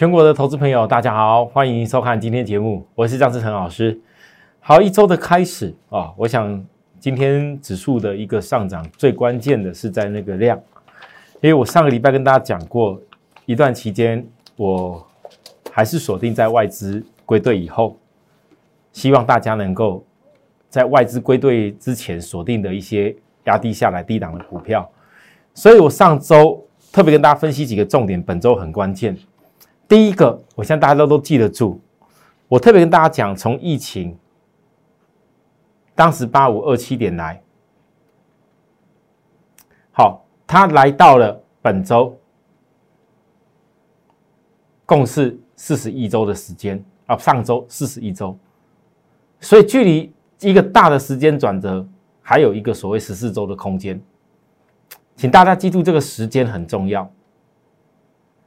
全国的投资朋友，大家好，欢迎收看今天节目，我是张志成老师。好，一周的开始啊，我想今天指数的一个上涨，最关键的是在那个量，因为我上个礼拜跟大家讲过，一段期间我还是锁定在外资归队以后，希望大家能够在外资归队之前锁定的一些压低下来低档的股票，所以我上周特别跟大家分析几个重点，本周很关键。第一个，我相信大家都都记得住，我特别跟大家讲，从疫情当时八五二七点来，好，它来到了本周，共是四十一周的时间啊，上周四十一周，所以距离一个大的时间转折，还有一个所谓十四周的空间，请大家记住这个时间很重要。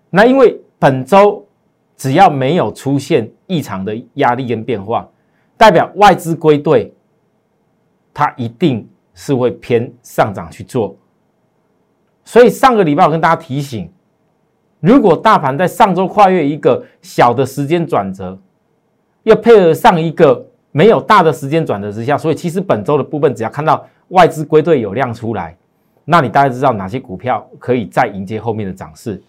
那因为本周只要没有出现异常的压力跟变化，代表外资归队，它一定是会偏上涨去做。所以上个礼拜我跟大家提醒，如果大盘在上周跨越一个小的时间转折，要配合上一个没有大的时间转折之下，所以其实本周的部分只要看到外资归队有量出来，那你大概知道哪些股票可以再迎接后面的涨势。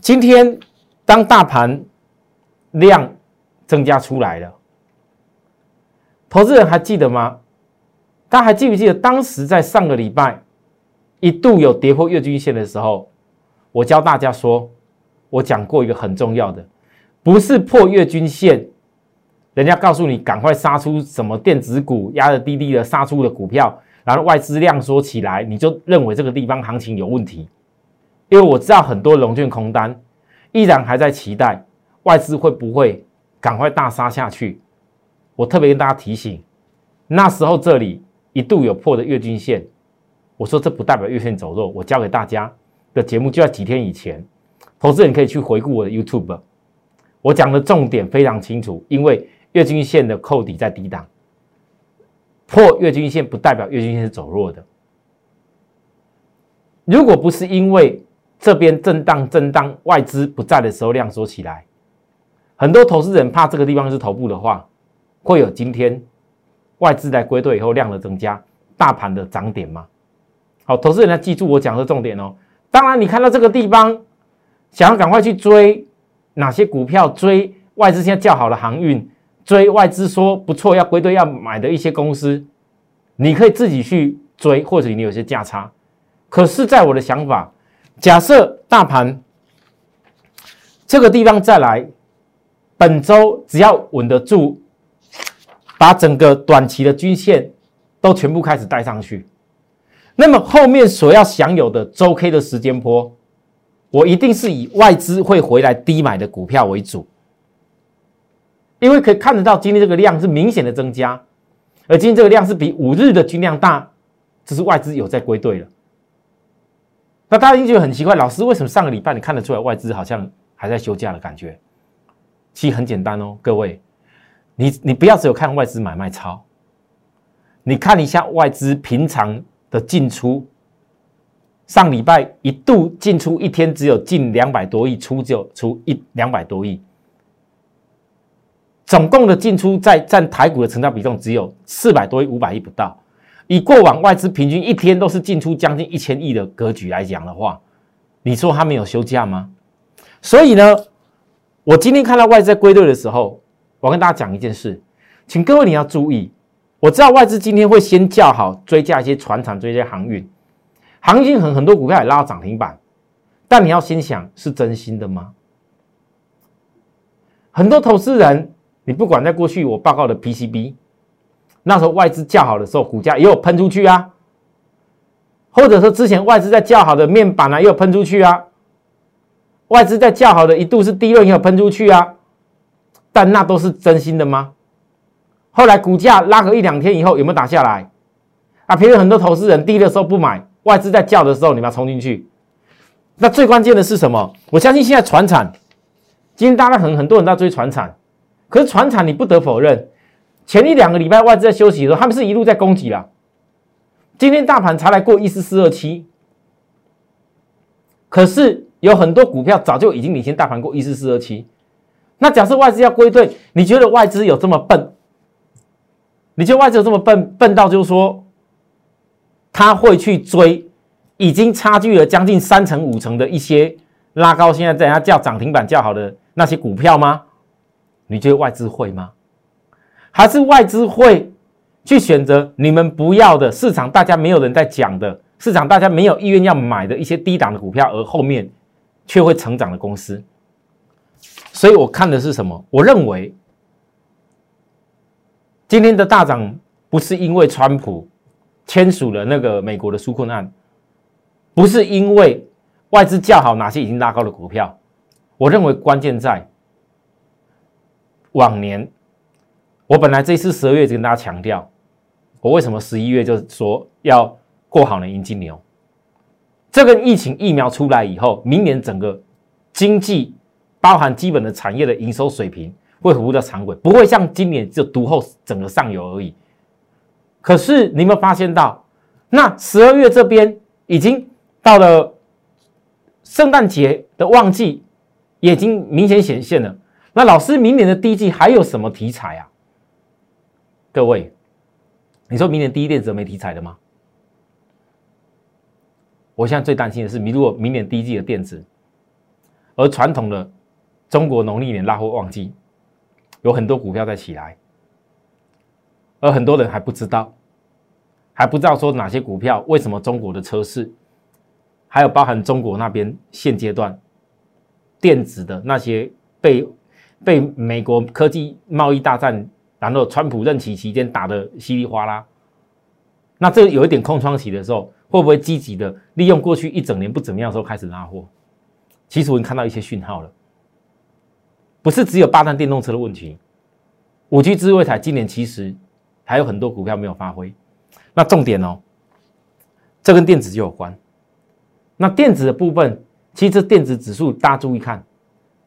今天当大盘量增加出来了，投资人还记得吗？大家还记不记得当时在上个礼拜一度有跌破月均线的时候，我教大家说，我讲过一个很重要的，不是破月均线，人家告诉你赶快杀出什么电子股压的低低的杀出的股票，然后外资量缩起来，你就认为这个地方行情有问题。因为我知道很多龙券空单依然还在期待外资会不会赶快大杀下去。我特别跟大家提醒，那时候这里一度有破的月均线，我说这不代表月线走弱。我教给大家的节目就在几天以前，投资人可以去回顾我的 YouTube，我讲的重点非常清楚。因为月均线的扣底在低档，破月均线不代表月均线是走弱的。如果不是因为这边震荡震荡，外资不在的时候量缩起来，很多投资人怕这个地方是头部的话，会有今天外资来归队以后量的增加，大盘的涨点吗？好，投资人要记住我讲的重点哦。当然，你看到这个地方，想要赶快去追哪些股票，追外资现在较好的航运，追外资说不错要归队要买的一些公司，你可以自己去追，或者你有些价差。可是，在我的想法。假设大盘这个地方再来，本周只要稳得住，把整个短期的均线都全部开始带上去，那么后面所要享有的周 K 的时间波，我一定是以外资会回来低买的股票为主，因为可以看得到今天这个量是明显的增加，而今天这个量是比五日的均量大，这是外资有在归队了。那大家一定觉得很奇怪，老师为什么上个礼拜你看得出来外资好像还在休假的感觉？其实很简单哦，各位，你你不要只有看外资买卖超，你看一下外资平常的进出，上礼拜一度进出一天只有近两百多亿，出就出一两百多亿，总共的进出在占台股的成交比重只有四百多亿，五百亿不到。以过往外资平均一天都是进出将近一千亿的格局来讲的话，你说他没有休假吗？所以呢，我今天看到外资在归队的时候，我跟大家讲一件事，请各位你要注意，我知道外资今天会先叫好追加一些船厂，追加航运，行情很很多股票也拉到涨停板，但你要先想是真心的吗？很多投资人，你不管在过去我报告的 PCB。那时候外资较好的时候，股价也有喷出去啊，或者说之前外资在较好的面板啊，也有喷出去啊。外资在较好的一度是低润也有喷出去啊，但那都是真心的吗？后来股价拉个一两天以后，有没有打下来？啊，平时很多投资人低的时候不买，外资在叫的时候，你们要冲进去。那最关键的是什么？我相信现在船产，今天大家很很多人在追船产，可是船产你不得否认。前一两个礼拜外资在休息的时候，他们是一路在攻击了。今天大盘才来过一四四二七，可是有很多股票早就已经领先大盘过一四四二七。那假设外资要归队，你觉得外资有这么笨？你觉得外资有这么笨，笨到就是说他会去追已经差距了将近三成五成的一些拉高，现在在家叫涨停板叫好的那些股票吗？你觉得外资会吗？还是外资会去选择你们不要的市场，大家没有人在讲的市场，大家没有意愿要买的一些低档的股票，而后面却会成长的公司？所以我看的是什么？我认为今天的大涨不是因为川普签署了那个美国的纾困案，不是因为外资叫好哪些已经拉高的股票。我认为关键在往年。我本来这次十二月就跟大家强调，我为什么十一月就说要过好年迎金牛。这个疫情疫苗出来以后，明年整个经济。包含基本的产业的营收水平会回到常轨，不会像今年就独后整个上游而已。可是你有没有发现到，那十二月这边已经到了圣诞节的旺季，也已经明显显现了。那老师，明年的第一季还有什么题材啊？各位，你说明年第一电子没题材的吗？我现在最担心的是，你如果明年第一季的电子，而传统的。中国农历年拉货旺季，有很多股票在起来，而很多人还不知道，还不知道说哪些股票为什么中国的车市，还有包含中国那边现阶段电子的那些被被美国科技贸易大战，然后川普任期期间打的稀里哗啦，那这有一点空窗期的时候，会不会积极的利用过去一整年不怎么样的时候开始拉货？其实我已经看到一些讯号了。不是只有八单电动车的问题，五 G 智慧台今年其实还有很多股票没有发挥。那重点哦，这跟电子就有关。那电子的部分，其实电子指数大家注意看，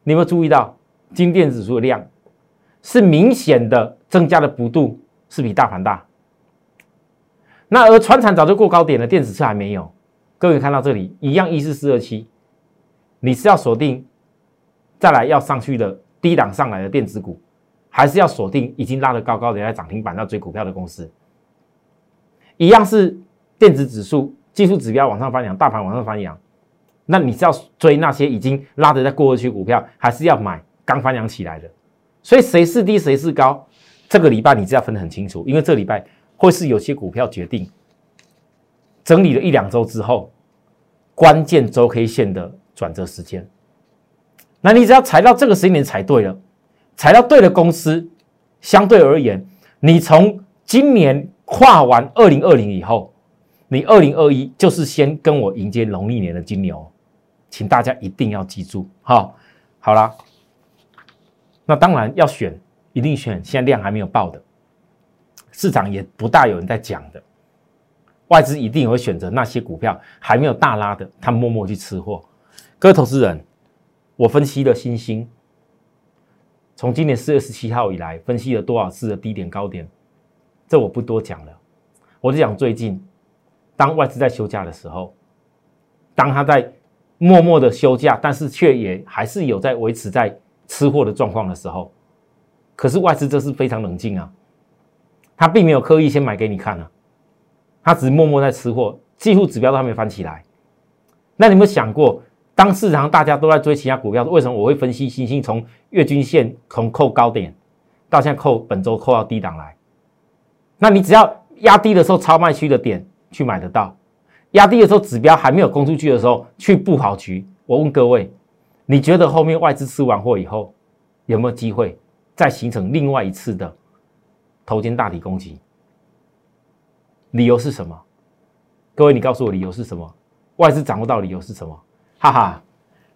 你有没有注意到金电指数的量是明显的增加的幅度是比大盘大。那而船产早就过高点了，电子车还没有。各位看到这里一样一四四二七，你是要锁定再来要上去的。低档上来的电子股，还是要锁定已经拉得高高的在涨停板要追股票的公司，一样是电子指数技术指标往上翻扬，大盘往上翻扬，那你是要追那些已经拉得在过去股票，还是要买刚翻扬起来的？所以谁是低谁是高，这个礼拜你只要分得很清楚，因为这礼拜会是有些股票决定整理了一两周之后，关键周 K 线的转折时间。那你只要踩到这个时间点踩对了，踩到对的公司，相对而言，你从今年跨完二零二零以后，你二零二一就是先跟我迎接农历年的金牛，请大家一定要记住，哈，好啦。那当然要选，一定选现在量还没有爆的，市场也不大有人在讲的，外资一定会选择那些股票还没有大拉的，他默默去吃货，各位投资人。我分析了新兴，从今年四月十七号以来，分析了多少次的低点高点，这我不多讲了。我就讲最近，当外资在休假的时候，当他在默默的休假，但是却也还是有在维持在吃货的状况的时候，可是外资这是非常冷静啊，他并没有刻意先买给你看啊，他只是默默在吃货，几乎指标都还没翻起来。那你有没有想过？当市场大家都在追其他股票，为什么我会分析星星从月均线从扣高点到现在扣本周扣到低档来？那你只要压低的时候超卖区的点去买得到，压低的时候指标还没有攻出去的时候去布好局。我问各位，你觉得后面外资吃完货以后有没有机会再形成另外一次的头肩大底攻击？理由是什么？各位，你告诉我理由是什么？外资掌握到理由是什么？哈哈，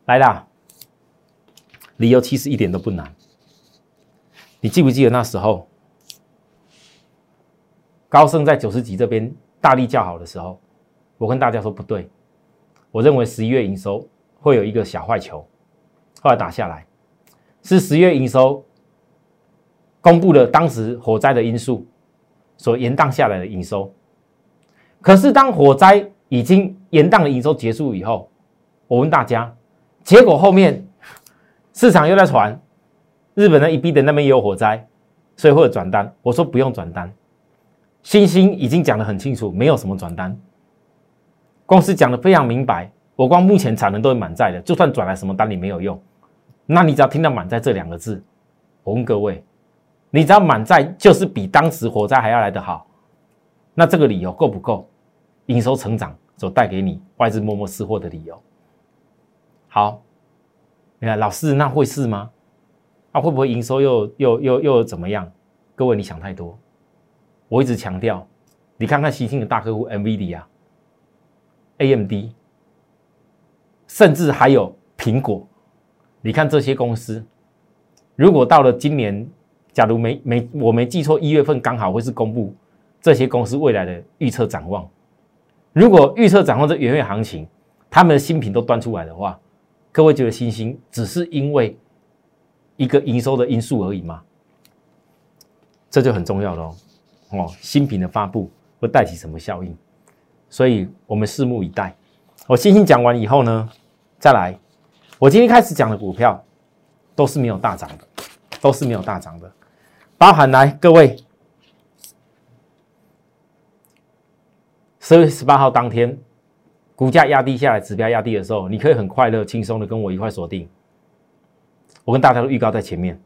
来啦！理由其实一点都不难。你记不记得那时候，高盛在九十级这边大力叫好的时候，我跟大家说不对，我认为十一月营收会有一个小坏球，后来打下来，是十月营收公布了当时火灾的因素所延宕下来的营收。可是当火灾已经延宕的营收结束以后，我问大家，结果后面市场又在传日本的一 B 的那边也有火灾，所以会有转单。我说不用转单，星星已经讲得很清楚，没有什么转单。公司讲的非常明白，我光目前产能都是满载的，就算转来什么单你没有用。那你只要听到满载这两个字，我问各位，你只要满载就是比当时火灾还要来得好，那这个理由够不够？营收成长所带给你外资默默吃货的理由。好，你看老师，那会是吗？啊，会不会营收又又又又怎么样？各位，你想太多。我一直强调，你看看新兴的大客户 NVD 啊，AMD，甚至还有苹果。你看这些公司，如果到了今年，假如没没我没记错，一月份刚好会是公布这些公司未来的预测展望。如果预测展望这元月行情，他们的新品都端出来的话，各位觉得新兴只是因为一个营收的因素而已吗？这就很重要喽。哦，新品的发布会带起什么效应？所以我们拭目以待。我星星讲完以后呢，再来。我今天开始讲的股票都是没有大涨的，都是没有大涨的，包含来各位。十月十八号当天，股价压低下来，指标压低的时候，你可以很快乐、轻松的跟我一块锁定。我跟大家都预告在前面，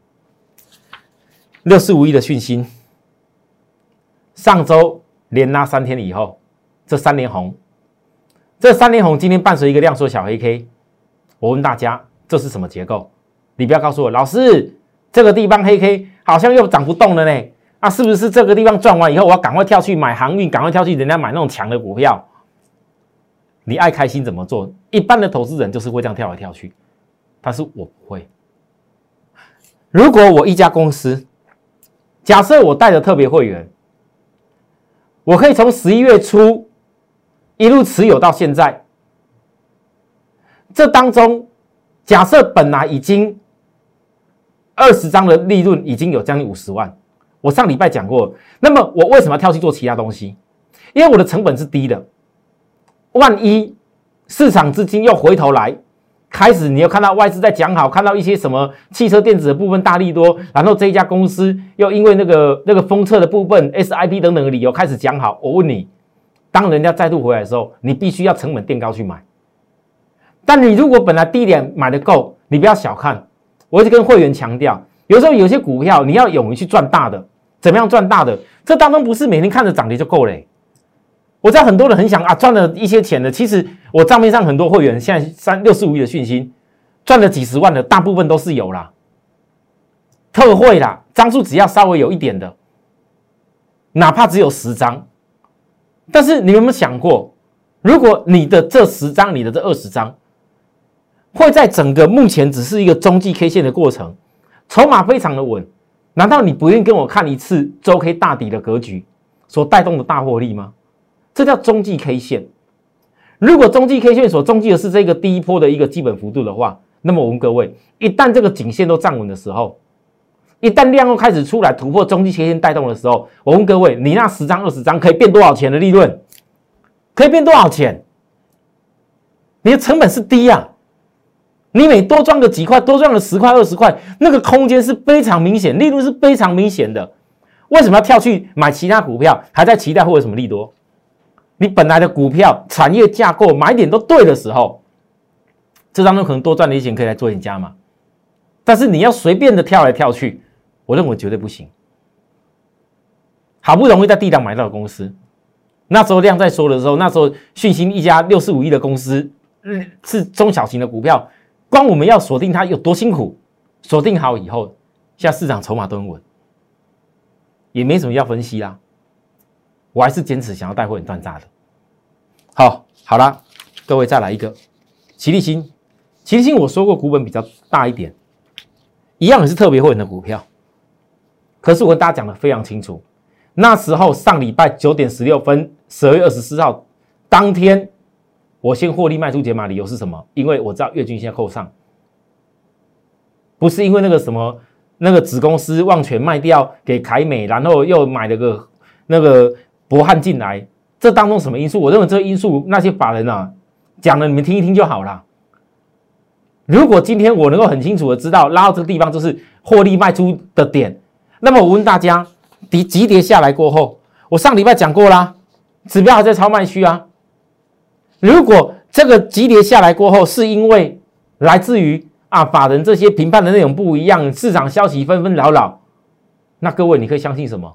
六四五亿的讯息，上周连拉三天以后，这三连红，这三连红今天伴随一个量缩小黑 K。我问大家，这是什么结构？你不要告诉我，老师，这个地方黑 K 好像又涨不动了呢。那是不是这个地方赚完以后，我要赶快跳去买航运，赶快跳去人家买那种强的股票？你爱开心怎么做？一般的投资人就是会这样跳来跳去，但是我不会。如果我一家公司，假设我带着特别会员，我可以从十一月初一路持有到现在，这当中，假设本来已经二十张的利润已经有将近五十万。我上礼拜讲过，那么我为什么要跳去做其他东西？因为我的成本是低的。万一市场资金又回头来，开始你又看到外资在讲好，看到一些什么汽车电子的部分大利多，然后这一家公司又因为那个那个封测的部分 SIP 等等的理由开始讲好。我问你，当人家再度回来的时候，你必须要成本垫高去买。但你如果本来低点买的够，你不要小看。我一直跟会员强调，有时候有些股票你要勇于去赚大的。怎么样赚大的？这当中不是每天看着涨跌就够嘞。我知道很多人很想啊赚了一些钱的，其实我账面上很多会员现在三六四五亿的讯息，赚了几十万的，大部分都是有啦，特惠啦，张数只要稍微有一点的，哪怕只有十张，但是你有没有想过，如果你的这十张，你的这二十张，会在整个目前只是一个中继 K 线的过程，筹码非常的稳。难道你不愿意跟我看一次周 K 大底的格局所带动的大获利吗？这叫中继 K 线。如果中继 K 线所中继的是这个第一波的一个基本幅度的话，那么我问各位，一旦这个颈线都站稳的时候，一旦量又开始出来突破中继 K 线带动的时候，我问各位，你那十张二十张可以变多少钱的利润？可以变多少钱？你的成本是低呀。你每多赚个几块，多赚个十块二十块，那个空间是非常明显，利润是非常明显的。为什么要跳去买其他股票？还在期待会有什么利多？你本来的股票产业架构买点都对的时候，这当中可能多赚的一些钱可以来做点加嘛。但是你要随便的跳来跳去，我认为绝对不行。好不容易在地档买到的公司，那时候量在说的时候，那时候讯息一家六四五亿的公司，是中小型的股票。光我们要锁定它有多辛苦，锁定好以后，现在市场筹码都很稳，也没什么要分析啦。我还是坚持想要带货很赚炸的。好，好了，各位再来一个，齐力新，齐力新我说过股本比较大一点，一样也是特别会员的股票。可是我跟大家讲的非常清楚，那时候上礼拜九点十六分，十二月二十四号当天。我先获利卖出解码，理由是什么？因为我知道月均线扣上，不是因为那个什么那个子公司忘全卖掉给凯美，然后又买了个那个博汉进来，这当中什么因素？我认为这个因素那些法人啊讲了，你们听一听就好了。如果今天我能够很清楚的知道拉到这个地方就是获利卖出的点，那么我问大家，跌急跌下来过后，我上礼拜讲过啦，指标还在超卖区啊。如果这个急跌下来过后，是因为来自于啊法人这些评判的内容不一样，市场消息纷纷扰扰，那各位你可以相信什么？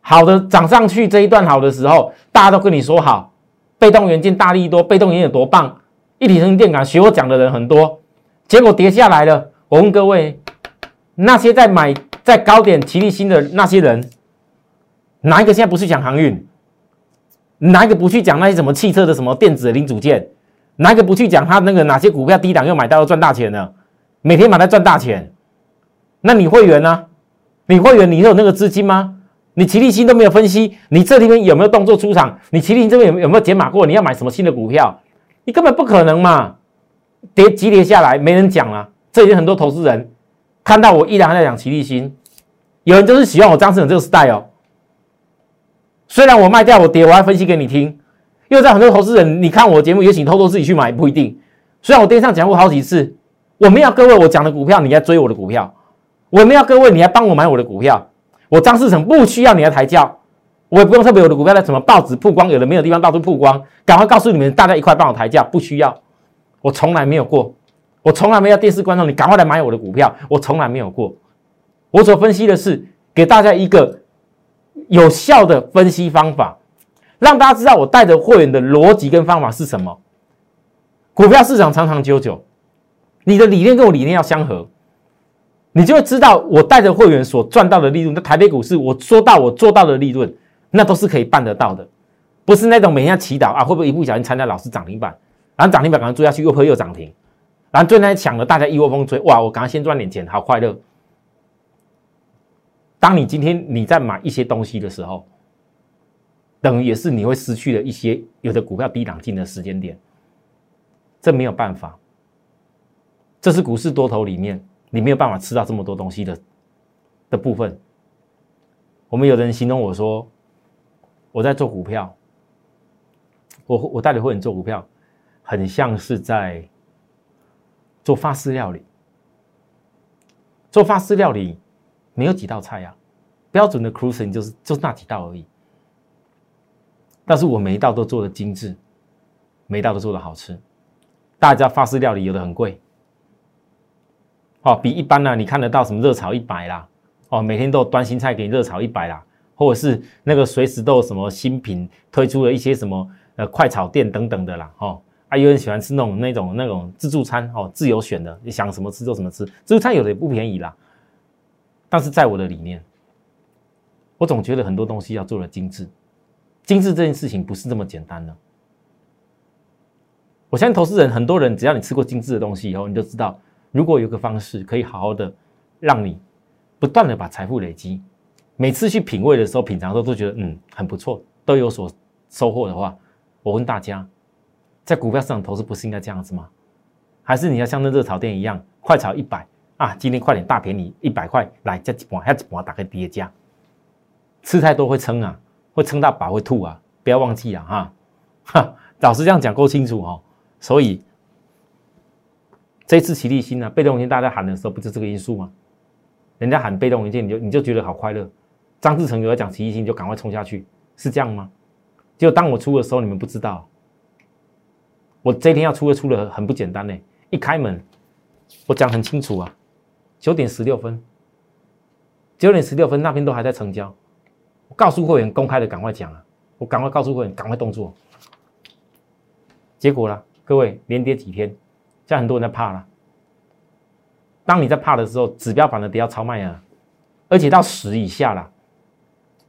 好的涨上去这一段好的时候，大家都跟你说好，被动元件大力多，被动元件有多棒。一体成电感学我讲的人很多，结果跌下来了。我问各位，那些在买在高点齐力新的那些人，哪一个现在不去讲航运？哪一个不去讲那些什么汽车的什么电子的零组件？哪一个不去讲他那个哪些股票低档又买到赚大钱呢？每天买来赚大钱？那你会员呢？你会员你有那个资金吗？你齐力新都没有分析，你这里面有没有动作出场？你齐力新这边有有没有解码过？你要买什么新的股票？你根本不可能嘛！跌急跌下来，没人讲了。这已经很多投资人看到我依然在讲齐力新，有人就是喜欢我张志勇这个 style。虽然我卖掉我跌，我还分析给你听。又在很多投资人，你看我节目也请偷偷自己去买，不一定。虽然我电视上讲过好几次，我没要各位我讲的股票，你来追我的股票；我没要各位你来帮我买我的股票。我张世成不需要你来抬轿。我也不用特别我的股票在什么报纸曝光，有的没有地方到处曝光，赶快告诉你们，大家一块帮我抬价，不需要，我从来没有过，我从来没有电视观众，你赶快来买我的股票，我从来没有过。我所分析的是给大家一个有效的分析方法，让大家知道我带着会员的逻辑跟方法是什么。股票市场长长久久，你的理念跟我理念要相合，你就会知道我带着会员所赚到的利润，那台北股市我说到我做到的利润。那都是可以办得到的，不是那种每天祈祷啊，会不会一不小心参加老师涨停板，然后涨停板赶快追下去，又破又涨停，然后最那抢了，大家一窝蜂追，哇，我赶快先赚点钱，好快乐。当你今天你在买一些东西的时候，等于也是你会失去了一些有的股票低档进的时间点，这没有办法，这是股市多头里面你没有办法吃到这么多东西的的部分。我们有的人形容我说。我在做股票，我我带的会员做股票，很像是在做法式料理。做法式料理没有几道菜呀，标准的 cruising 就是就那几道而已。但是我每一道都做的精致，每一道都做的好吃。大家法式料理有的很贵，哦，比一般呢你看得到什么热炒一百啦，哦，每天都端新菜给你热炒一百啦。或者是那个随时都有什么新品推出了一些什么呃快炒店等等的啦，哦，啊有人喜欢吃那种那种那种自助餐哦，自由选的，你想什么吃就什么吃。自助餐有的也不便宜啦，但是在我的理念，我总觉得很多东西要做的精致，精致这件事情不是这么简单的。我相信投资人很多人，只要你吃过精致的东西以后，你就知道，如果有个方式可以好好的让你不断的把财富累积。每次去品味的时候，品尝的时候都觉得嗯很不错，都有所收获的话，我问大家，在股票市场投资不是应该这样子吗？还是你要像那热炒店一样，快炒一百啊，今天快点大便宜一百块来加几盘，还几盘打开叠加，吃太多会撑啊，会撑到饱会吐啊，不要忘记啊哈，哈，老师这样讲够清楚哦，所以这次齐力新呢，被动型大家喊的时候，不就这个因素吗？人家喊被动元件，你就你就觉得好快乐。张志成有要讲奇异性，就赶快冲下去，是这样吗？就当我出的时候，你们不知道，我这一天要出的出的很不简单呢。一开门，我讲很清楚啊，九点十六分，九点十六分那边都还在成交，我告诉会员公开的赶快讲啊，我赶快告诉会员赶快动作。结果呢，各位连跌几天，现在很多人在怕了。当你在怕的时候，指标反而跌要超卖啊，而且到十以下了。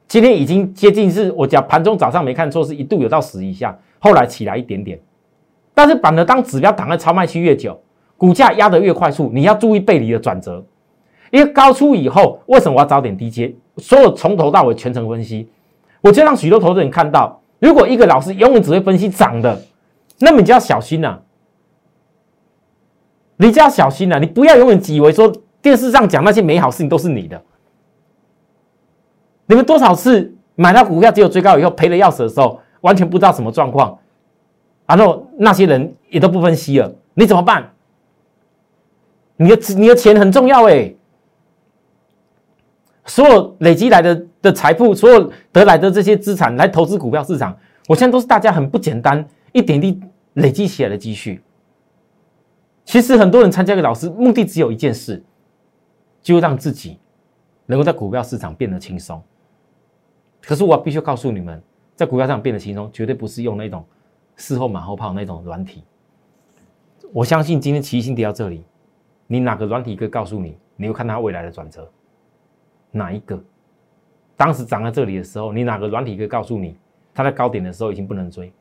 今天已经接近是，我讲盘中早上没看错，是一度有到十以下，后来起来一点点，但是反而当指标挡在超卖区越久，股价压得越快速，你要注意背离的转折，因为高出以后，为什么我要早点低接？所有从头到尾全程分析，我就让许多投资人看到，如果一个老师永远只会分析涨的，那么你就要小心呐，你就要小心呐，你不要永远以为说电视上讲那些美好事情都是你的。你们多少次买到股票，只有追高以后赔的要死的时候，完全不知道什么状况，然后那些人也都不分析了，你怎么办？你的你的钱很重要哎。所有累积来的的财富，所有得来的这些资产来投资股票市场，我现在都是大家很不简单，一点一累积起来的积蓄。其实很多人参加给老师，目的只有一件事，就让自己能够在股票市场变得轻松。可是我必须告诉你们，在股票上变得轻松，绝对不是用那种事后马后炮那种软体。我相信今天齐心跌到这里，你哪个软体可以告诉你，你会看它未来的转折？哪一个？当时涨在这里的时候，你哪个软体可以告诉你，它在高点的时候已经不能追？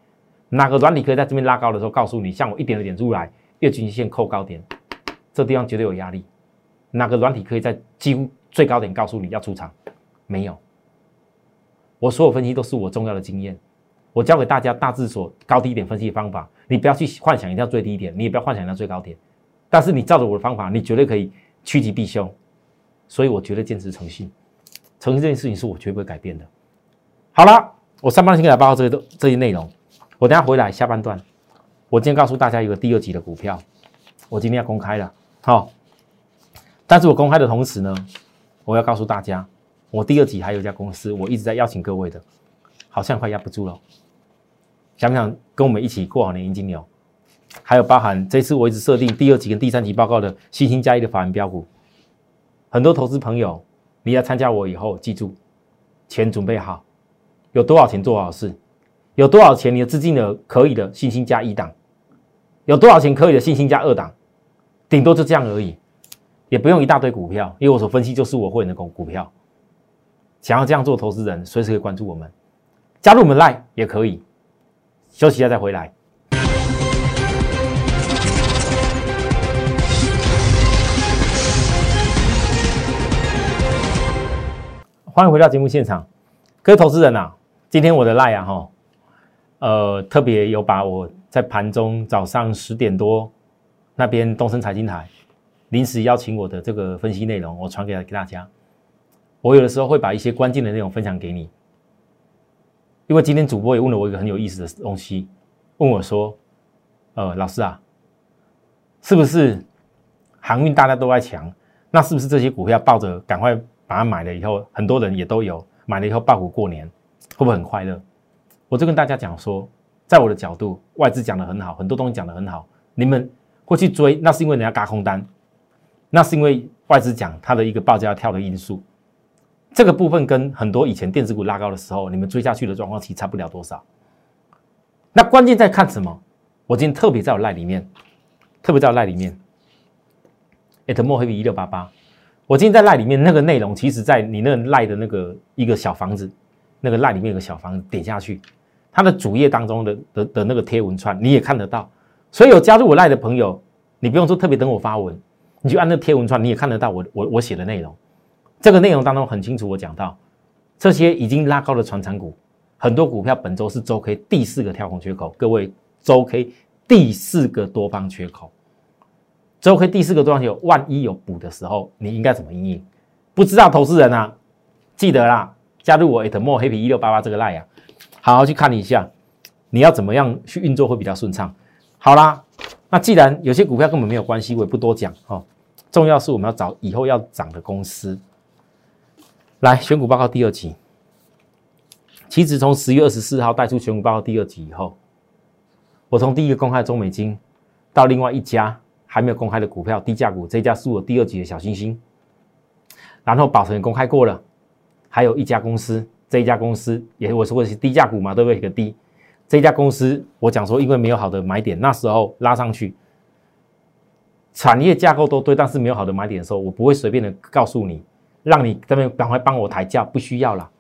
哪个软体可以在这边拉高的时候告诉你，像我一点一点出来，月均线扣高点，这地方绝对有压力。哪个软体可以在几乎最高点告诉你要出场？没有。我所有分析都是我重要的经验，我教给大家大致所高低点分析方法，你不要去幻想一定要最低点，你也不要幻想要最高点，但是你照着我的方法，你绝对可以趋吉避凶。所以我绝对坚持诚信，诚信这件事情是我绝不会改变的。好了，我上半段先给大家报告这些这些内容，我等下回来下半段，我今天告诉大家一个第二集的股票，我今天要公开了，好，但是我公开的同时呢，我要告诉大家，我第二集还有一家公司，我一直在邀请各位的，好像快压不住了，想不想跟我们一起过好年迎金牛？还有包含这次我一直设定第二集跟第三集报告的新兴加一的法人标股。很多投资朋友，你要参加我以后，记住，钱准备好，有多少钱做好事，有多少钱你的资金的可以的信心加一档，有多少钱可以的信心加二档，顶多就这样而已，也不用一大堆股票，因为我所分析就是我会员的股股票。想要这样做投资人，随时可以关注我们，加入我们 Line 也可以，休息一下再回来。欢迎回到节目现场，各位投资人呐，今天我的赖啊哈，呃，特别有把我在盘中早上十点多那边东森财经台临时邀请我的这个分析内容，我传给给大家。我有的时候会把一些关键的内容分享给你，因为今天主播也问了我一个很有意思的东西，问我说，呃，老师啊，是不是航运大家都在抢？那是不是这些股票抱着赶快？把它买了以后，很多人也都有买了以后爆股过年，会不会很快乐？我就跟大家讲说，在我的角度，外资讲的很好，很多东西讲的很好，你们会去追，那是因为人家嘎空单，那是因为外资讲它的一个报价要跳的因素。这个部分跟很多以前电子股拉高的时候，你们追下去的状况其实差不了多少。那关键在看什么？我今天特别在我赖里面，特别在我赖里面，at 墨黑比一六八八。我今天在赖里面那个内容，其实，在你那赖的那个一个小房子，那个赖里面有个小房子，点下去，它的主页当中的的的那个贴文串，你也看得到。所以有加入我赖的朋友，你不用说特别等我发文，你就按那贴文串，你也看得到我我我写的内容。这个内容当中很清楚，我讲到这些已经拉高的传产股，很多股票本周是周 K 第四个跳空缺口，各位周 K 第四个多方缺口。周 K 第四个多方万一有补的时候，你应该怎么应应？不知道投资人啊，记得啦，加入我 at more 黑皮一六八八这个 line 啊，好好去看一下，你要怎么样去运作会比较顺畅。好啦，那既然有些股票根本没有关系，我也不多讲哈。重要是我们要找以后要涨的公司。来选股报告第二集，其实从十月二十四号带出选股报告第二集以后，我从第一个公开中美金到另外一家。还没有公开的股票，低价股，这家是我第二级的小星星。然后宝存公开过了，还有一家公司，这一家公司也我说过是低价股嘛，对不对？一个低，这家公司我讲说，因为没有好的买点，那时候拉上去，产业架构都对，但是没有好的买点的时候，我不会随便的告诉你，让你这边赶快帮我抬价，不需要了。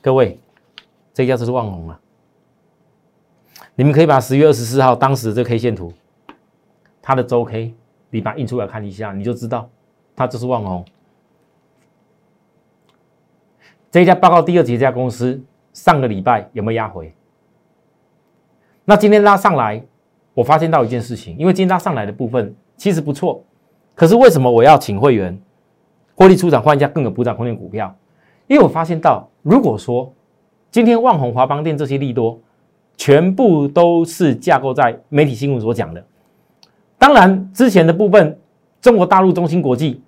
各位，这家就是万宏了，你们可以把十月二十四号当时的这 K 线图。它的周 K，你把它印出来看一下，你就知道，它就是旺宏。这一家报告第二节这家公司上个礼拜有没有压回？那今天拉上来，我发现到一件事情，因为今天拉上来的部分其实不错，可是为什么我要请会员获利出场换一家更有补涨空间股票？因为我发现到，如果说今天旺宏、华邦店这些利多，全部都是架构在媒体新闻所讲的。当然，之前的部分中国大陆中芯国际，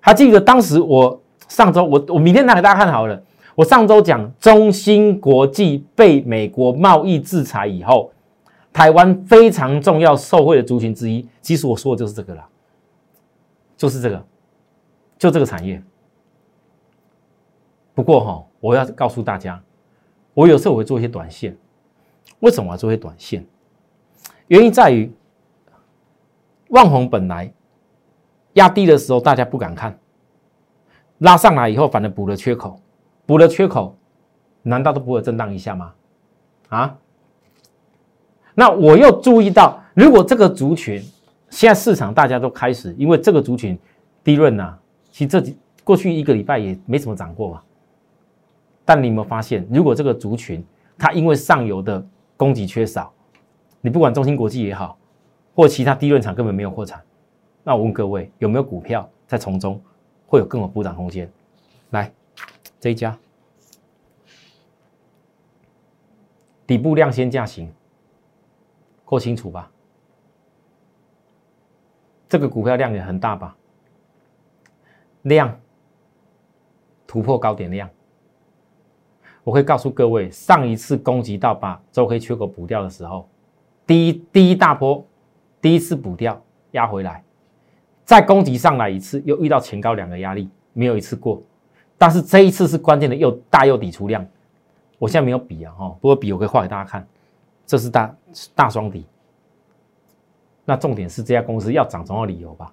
还记得当时我上周我我明天拿给大家看好了。我上周讲中芯国际被美国贸易制裁以后，台湾非常重要受惠的族群之一，其实我说的就是这个了，就是这个，就这个产业。不过哈，我要告诉大家，我有时候我会做一些短线。为什么要做一些短线？原因在于，万红本来压低的时候大家不敢看，拉上来以后反而补了缺口，补了缺口，难道都不会震荡一下吗？啊？那我又注意到，如果这个族群现在市场大家都开始，因为这个族群低润呐，其实这几过去一个礼拜也没怎么涨过嘛。但你有没有发现，如果这个族群它因为上游的供给缺少，你不管中芯国际也好，或其他低润厂根本没有货产，那我问各位，有没有股票在从中会有更有补涨空间？来，这一家底部量先价型，够清楚吧？这个股票量也很大吧？量突破高点量。我会告诉各位，上一次攻击到把周黑缺口补掉的时候，第一第一大波，第一次补掉压回来，再攻击上来一次，又遇到前高两个压力，没有一次过。但是这一次是关键的，又大又底出量。我现在没有笔啊，哈，不过笔我可以画给大家看，这是大大双底。那重点是这家公司要涨总要理由吧？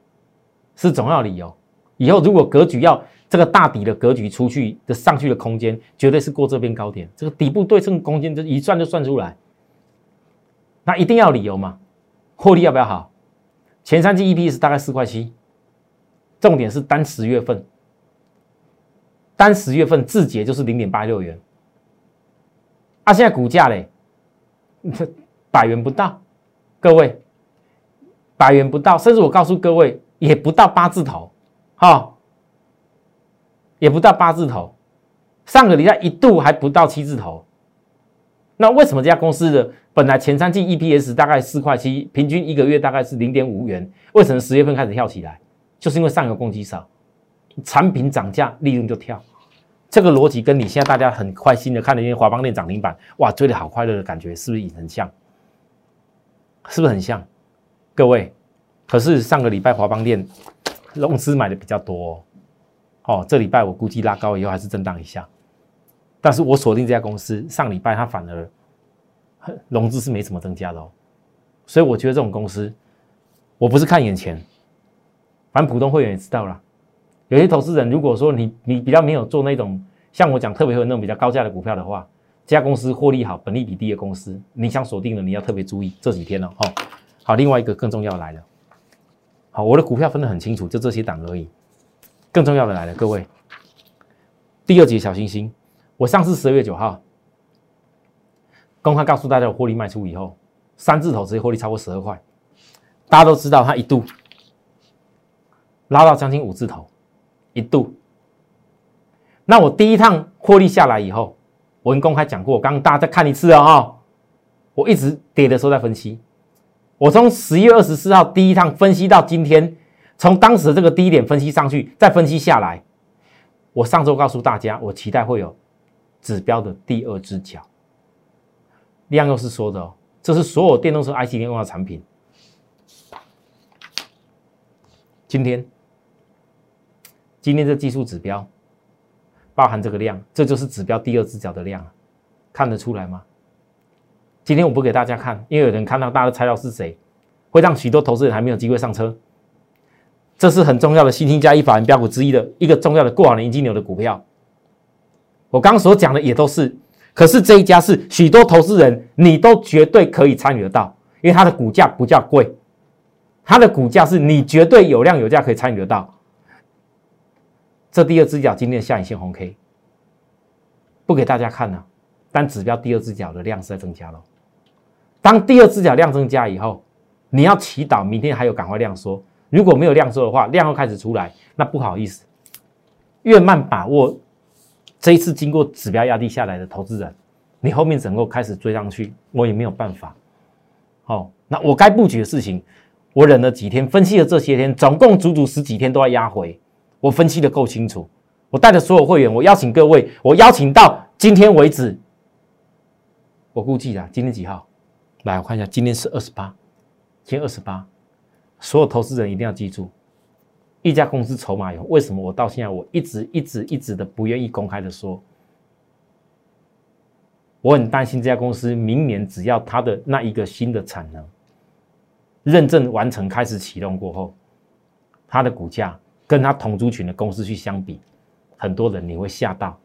是总要理由。以后如果格局要。这个大底的格局出去的上去的空间，绝对是过这边高点。这个底部对称空间，就一算就算出来。那一定要理由嘛？获利要不要好？前三季 EPS 大概四块七，重点是单十月份，单十月份字节就是零点八六元。啊，现在股价嘞，百元不到，各位，百元不到，甚至我告诉各位，也不到八字头，哈。也不到八字头，上个礼拜一度还不到七字头。那为什么这家公司的本来前三季 EPS 大概四块七，平均一个月大概是零点五元，为什么十月份开始跳起来？就是因为上游供给少，产品涨价，利润就跳。这个逻辑跟你现在大家很开心的看的因为华邦电涨停板，哇，追的好快乐的感觉，是不是也很像？是不是很像？各位，可是上个礼拜华邦电融资买的比较多。哦，这礼拜我估计拉高以后还是震荡一下，但是我锁定这家公司，上礼拜它反而 融资是没怎么增加的哦，所以我觉得这种公司，我不是看眼前，反正普通会员也知道了，有些投资人如果说你你比较没有做那种像我讲特别会那种比较高价的股票的话，这家公司获利好，本利比低的公司，你想锁定的你要特别注意这几天了哦。好，另外一个更重要来了，好，我的股票分得很清楚，就这些档而已。更重要的来了，各位，第二节小星星，我上次十二月九号公开告诉大家，我获利卖出以后，三字头直接获利超过十二块，大家都知道它一度拉到将近五字头，一度。那我第一趟获利下来以后，我跟公开讲过，刚刚大家再看一次啊、哦，我一直跌的时候在分析，我从十一月二十四号第一趟分析到今天。从当时这个低点分析上去，再分析下来，我上周告诉大家，我期待会有指标的第二只脚。量又是说的，这是所有电动车 IC 联用的产品。今天，今天这技术指标包含这个量，这就是指标第二只脚的量，看得出来吗？今天我不给大家看，因为有人看到，大家猜到是谁，会让许多投资人还没有机会上车。这是很重要的新兴加一法人标股之一的一个重要的过往的银金牛的股票。我刚刚所讲的也都是，可是这一家是许多投资人你都绝对可以参与得到，因为它的股价不叫贵，它的股价是你绝对有量有价可以参与得到。这第二只脚今天下影线红 K，不给大家看了，但指标第二只脚的量是在增加了。当第二只脚量增加以后，你要祈祷明天还有赶快量缩。如果没有量缩的话，量又开始出来，那不好意思，越慢把握这一次经过指标压低下来的投资人，你后面整个开始追上去，我也没有办法。好，那我该布局的事情，我忍了几天，分析了这些天，总共足足十几天都要压回。我分析的够清楚，我带着所有会员，我邀请各位，我邀请到今天为止，我估计啊，今天几号？来，我看一下，今天是二十八，今天二十八。所有投资人一定要记住，一家公司筹码有为什么？我到现在我一直一直一直的不愿意公开的说，我很担心这家公司明年只要它的那一个新的产能认证完成开始启动过后，它的股价跟它同族群的公司去相比，很多人你会吓到，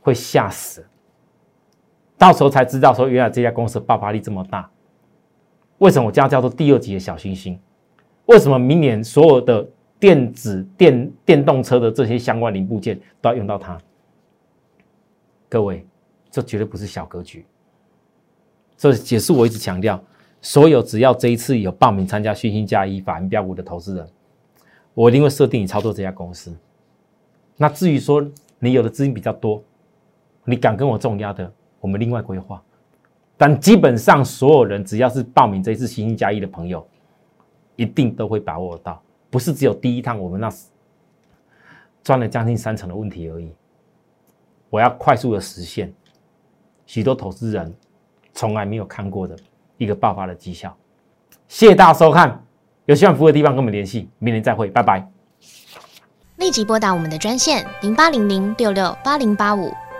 会吓死，到时候才知道说原来这家公司爆发力这么大。为什么我叫叫做第二级的小星星？为什么明年所有的电子电电动车的这些相关零部件都要用到它？各位，这绝对不是小格局。这也是我一直强调，所有只要这一次有报名参加讯星加一法人标股的投资人，我一定会设定你操作这家公司。那至于说你有的资金比较多，你敢跟我重压的，我们另外规划。但基本上，所有人只要是报名这一次星星加一的朋友，一定都会把握到，不是只有第一趟我们那赚了将近三成的问题而已。我要快速的实现许多投资人从来没有看过的一个爆发的绩效。谢谢大家收看，有需要服务的地方跟我们联系，明年再会，拜拜。立即拨打我们的专线零八零零六六八零八五。